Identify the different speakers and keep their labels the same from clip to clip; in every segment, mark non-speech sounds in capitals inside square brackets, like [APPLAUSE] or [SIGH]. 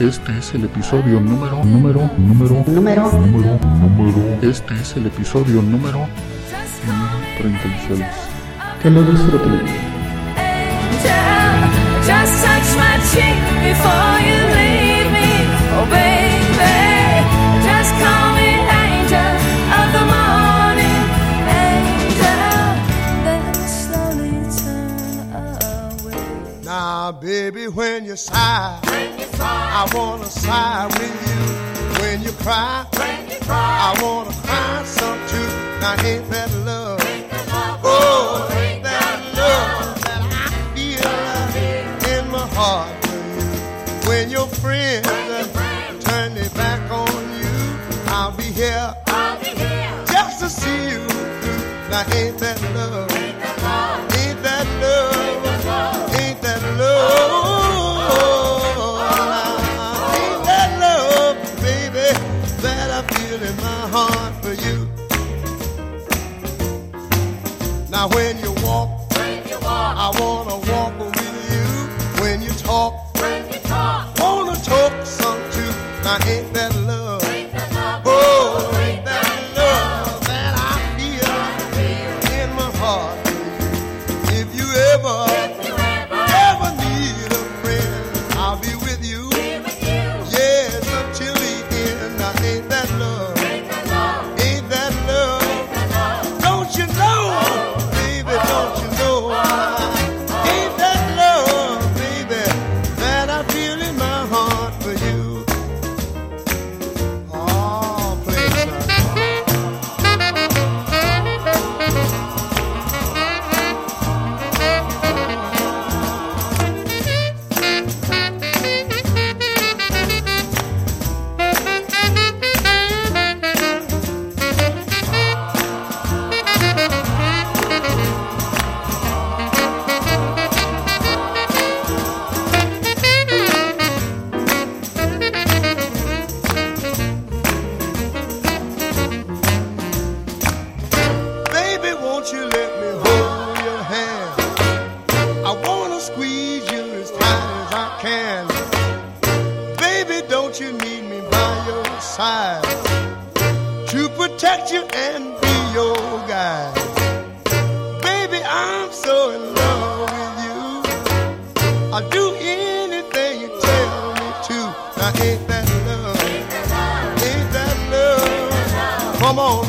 Speaker 1: Este es el episodio número, número, número,
Speaker 2: Número.
Speaker 1: número, número. Este es el episodio número 36.
Speaker 3: Que lo disfruten.
Speaker 4: angel. Just touch my cheek before you leave me. Oh, baby. Just call me angel of the morning. Angel. Then slowly turn away.
Speaker 5: Now, baby, when you sigh, I wanna sigh with you. When you cry, I wanna cry some too. Now, ain't that love? Oh, oh, ain't that love that I feel in my heart for you? When your friends turn their back on you, I'll be here just to see you through. Now, ain't that love? When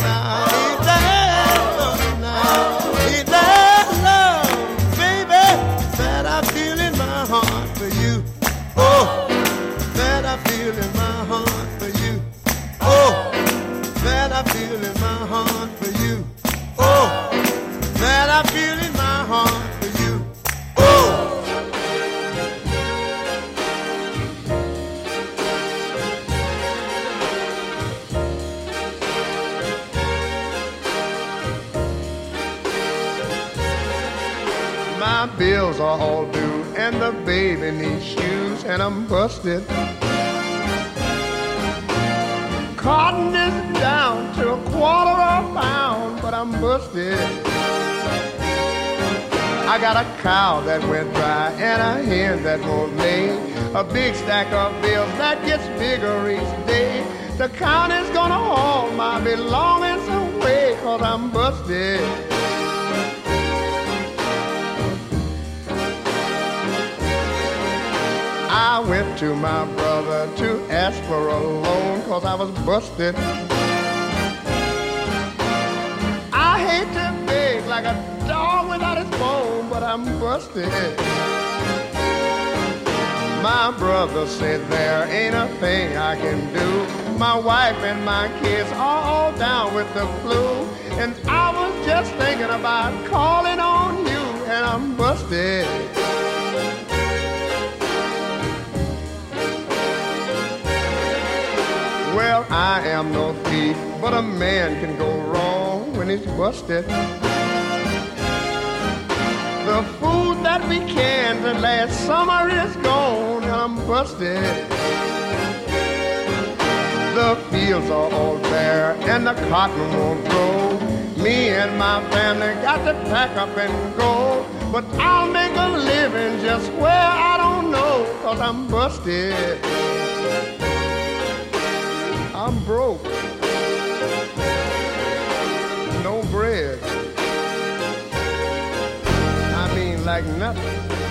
Speaker 5: now, bills are all due, and the baby needs shoes, and I'm busted. Cotton is down to a quarter of a pound, but I'm busted. I got a cow that went dry and a hen that won't lay. A big stack of bills that gets bigger each day. The county's gonna haul my belongings away, cause I'm busted. I went to my brother to ask for a loan cause I was busted. I hate to beg like a dog without his bone, but I'm busted. My brother said there ain't a thing I can do. My wife and my kids are all down with the flu. And I was just thinking about calling on you, and I'm busted. Well, I am no thief, but a man can go wrong when he's busted. The food that we canned last summer is gone, and I'm busted. The fields are all bare, and the cotton won't grow. Me and my family got to pack up and go. But I'll make a living just where I don't know, cause I'm busted. I'm broke. No bread. I mean, like nothing.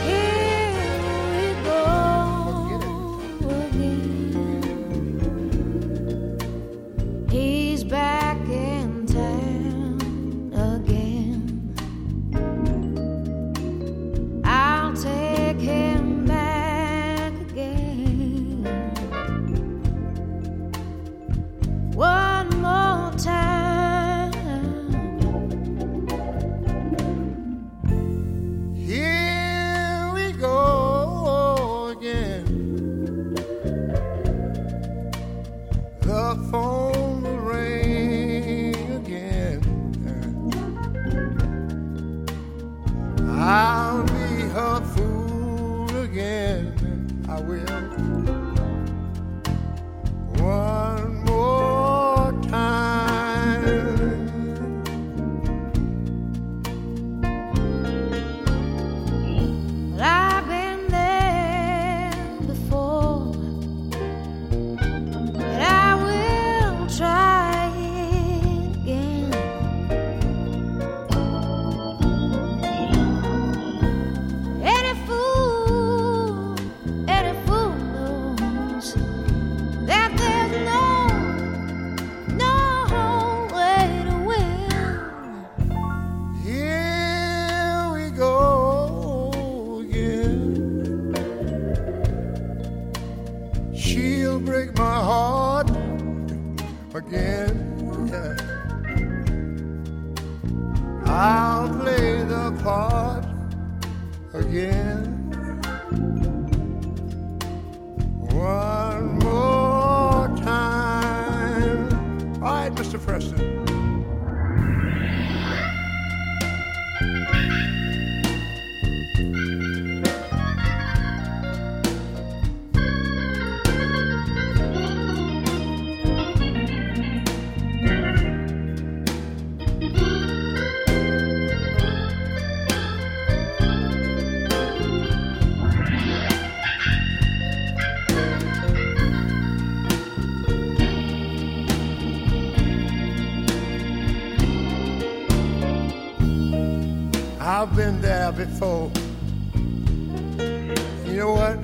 Speaker 4: I've been there before.
Speaker 5: You know what?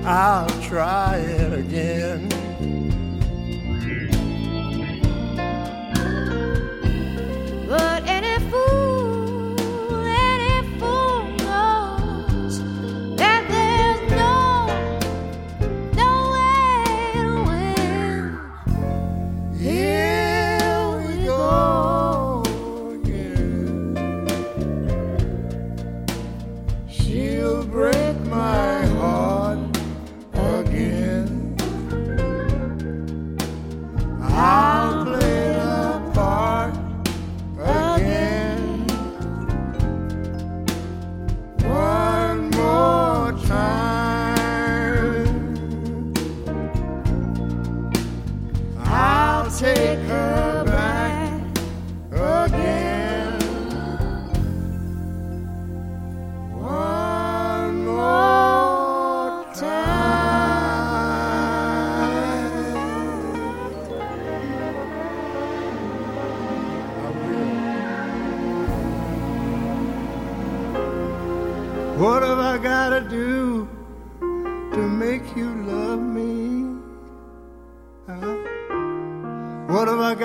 Speaker 5: [LAUGHS] I'll try it again. Take her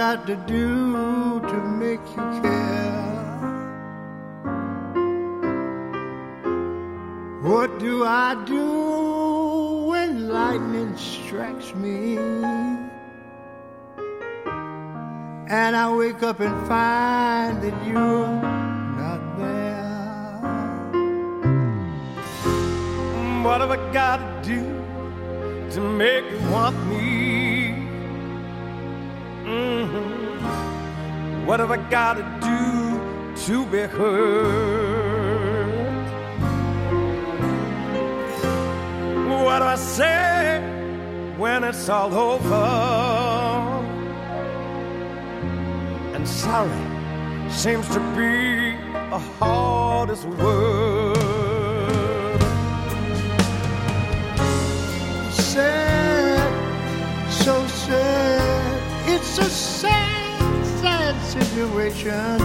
Speaker 5: Got to do to make you care? What do I do when lightning strikes me? And I wake up and find that you're not there. What have I got to do to make you want me? Hmm What have I got to do to be heard? What do I say when it's all over? And sorry seems to be the hardest word. Situation.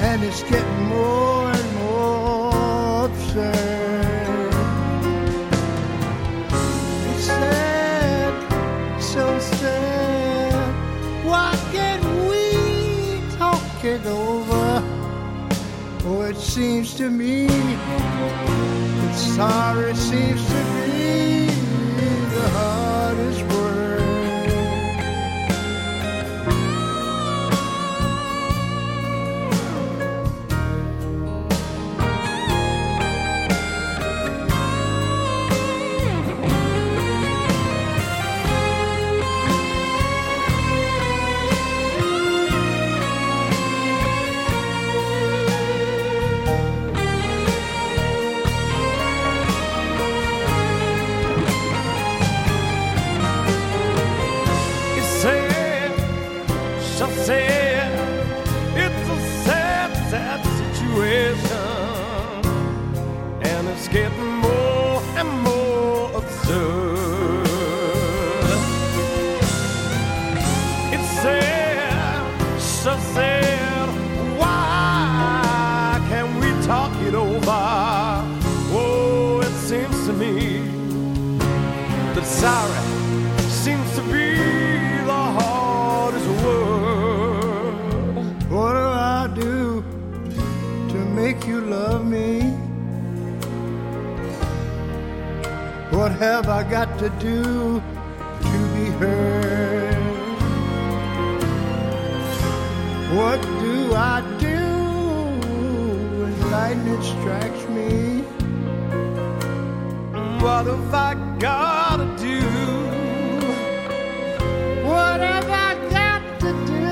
Speaker 5: And it's getting more and more absurd. It's sad, so sad. Why can't we talk it over? Oh, it seems to me that sorry seems to be that sorry seems to be the hardest word. What do I do to make you love me? What have I got to do to be heard? What do I do when lightning strikes me? What have I gotta do? What have I got to do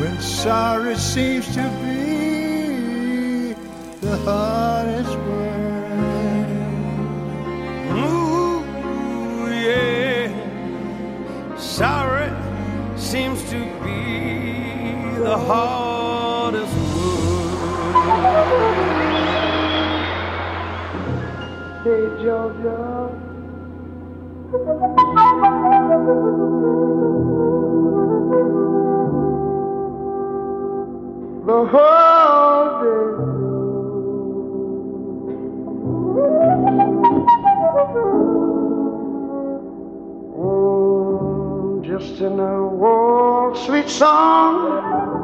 Speaker 5: when sorry seems to be the hardest word? Ooh, yeah. Sorry seems to be the hardest Georgia. The whole day. Oh, mm, just in a walk, sweet song.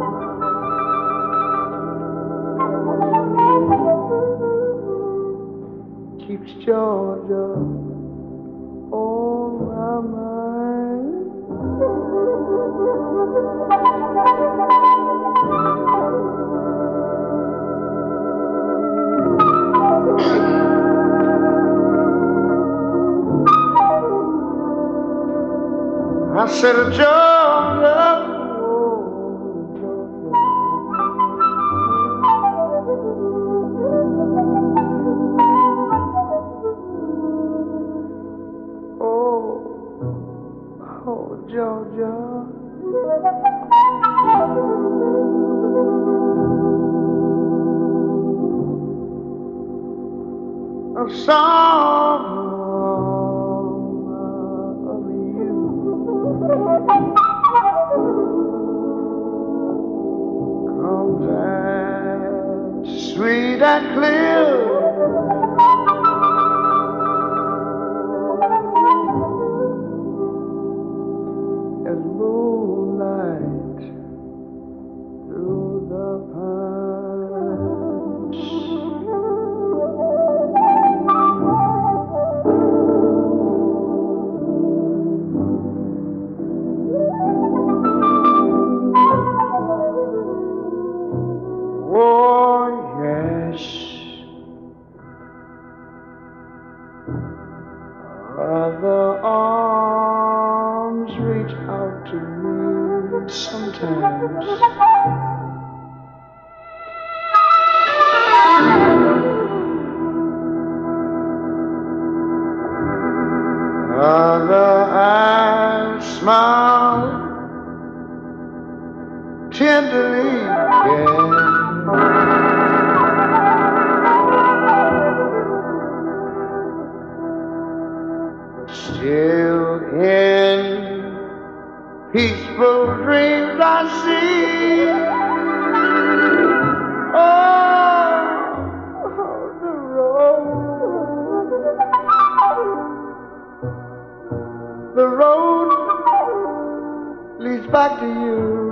Speaker 5: Keeps Georgia on my mind. I said, Georgia. Georgia. A song of you. comes as sweet and clear. Still in peaceful dreams I see. Oh, oh, the road, the road leads back to you.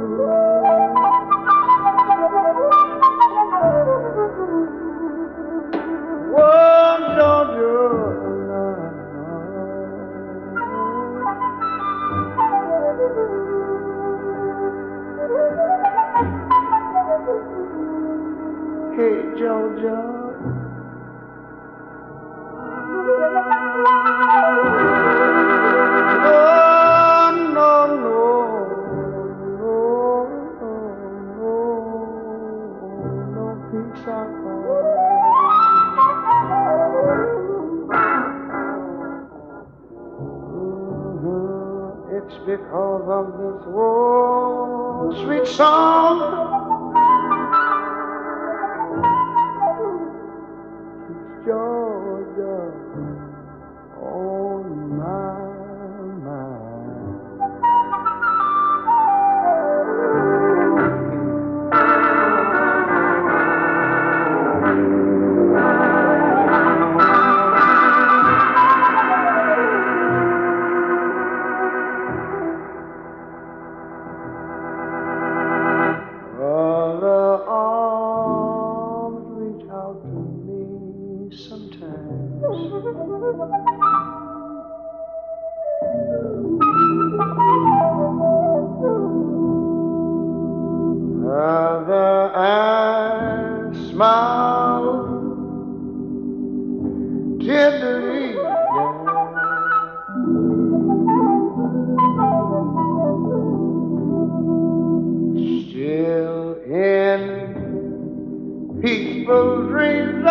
Speaker 5: people's dreams I,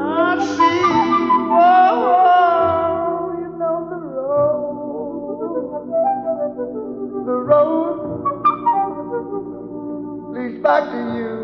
Speaker 5: I see. Oh, you know the road, the road leads back to you.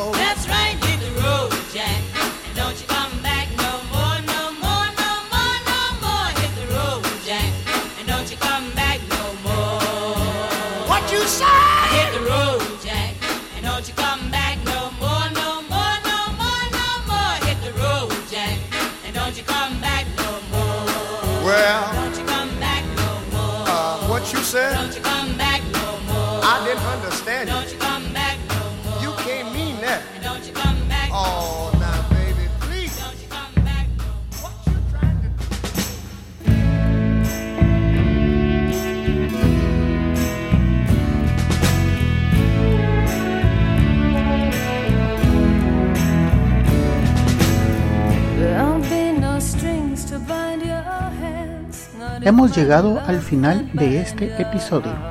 Speaker 6: Don't you. come back no more. You
Speaker 5: can't mean that.
Speaker 6: And don't you come back.
Speaker 5: Oh, now, baby, please.
Speaker 6: Don't you come back no more.
Speaker 5: What you trying to do?
Speaker 4: There'll be no strings to bind your hands. not
Speaker 3: Hemos llegado al final de este episodio.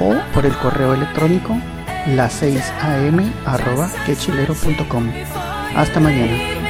Speaker 3: o por el correo electrónico las 6 am arroba quechilero.com. Hasta mañana.